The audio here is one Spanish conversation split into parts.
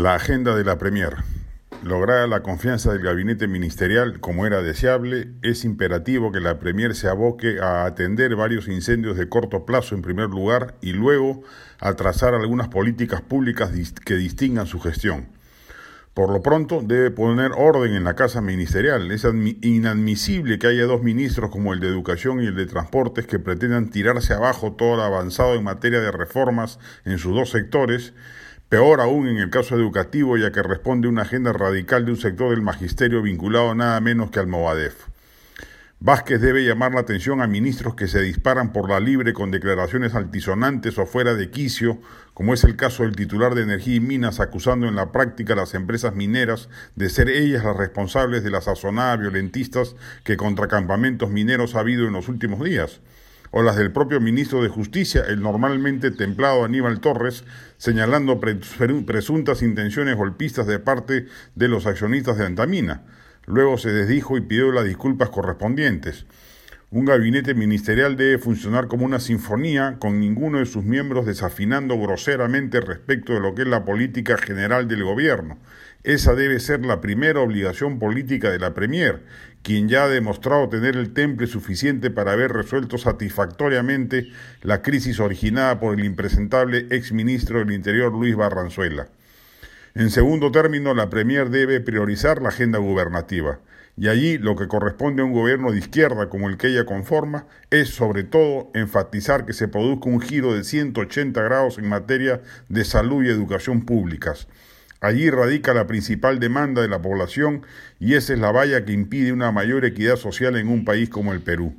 La agenda de la Premier. Lograda la confianza del gabinete ministerial como era deseable, es imperativo que la Premier se aboque a atender varios incendios de corto plazo en primer lugar y luego a trazar algunas políticas públicas que distingan su gestión. Por lo pronto, debe poner orden en la casa ministerial. Es inadmisible que haya dos ministros como el de Educación y el de Transportes que pretendan tirarse abajo todo lo avanzado en materia de reformas en sus dos sectores Peor aún en el caso educativo, ya que responde a una agenda radical de un sector del magisterio vinculado nada menos que al Movadef. Vázquez debe llamar la atención a ministros que se disparan por la libre con declaraciones altisonantes o fuera de quicio, como es el caso del titular de Energía y Minas acusando en la práctica a las empresas mineras de ser ellas las responsables de las sazonadas violentistas que contra campamentos mineros ha habido en los últimos días o las del propio ministro de Justicia, el normalmente templado Aníbal Torres, señalando presuntas intenciones golpistas de parte de los accionistas de Antamina. Luego se desdijo y pidió las disculpas correspondientes. Un gabinete ministerial debe funcionar como una sinfonía, con ninguno de sus miembros desafinando groseramente respecto de lo que es la política general del gobierno. Esa debe ser la primera obligación política de la Premier, quien ya ha demostrado tener el temple suficiente para haber resuelto satisfactoriamente la crisis originada por el impresentable exministro del Interior Luis Barranzuela. En segundo término, la Premier debe priorizar la agenda gubernativa, y allí lo que corresponde a un gobierno de izquierda como el que ella conforma es sobre todo enfatizar que se produzca un giro de 180 grados en materia de salud y educación públicas, Allí radica la principal demanda de la población y esa es la valla que impide una mayor equidad social en un país como el Perú.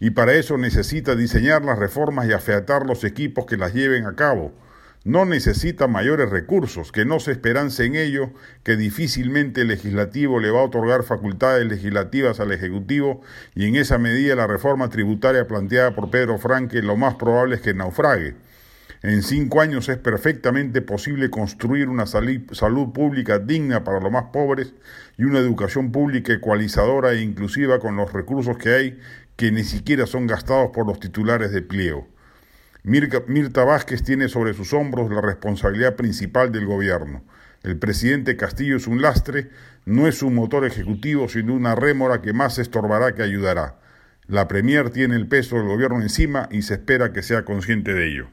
Y para eso necesita diseñar las reformas y afeatar los equipos que las lleven a cabo. No necesita mayores recursos, que no se esperance en ello, que difícilmente el legislativo le va a otorgar facultades legislativas al Ejecutivo y en esa medida la reforma tributaria planteada por Pedro Franque lo más probable es que naufrague. En cinco años es perfectamente posible construir una salud pública digna para los más pobres y una educación pública ecualizadora e inclusiva con los recursos que hay que ni siquiera son gastados por los titulares de pliego. Mirta Vázquez tiene sobre sus hombros la responsabilidad principal del gobierno. El presidente Castillo es un lastre, no es un motor ejecutivo, sino una rémora que más estorbará que ayudará. La Premier tiene el peso del gobierno encima y se espera que sea consciente de ello.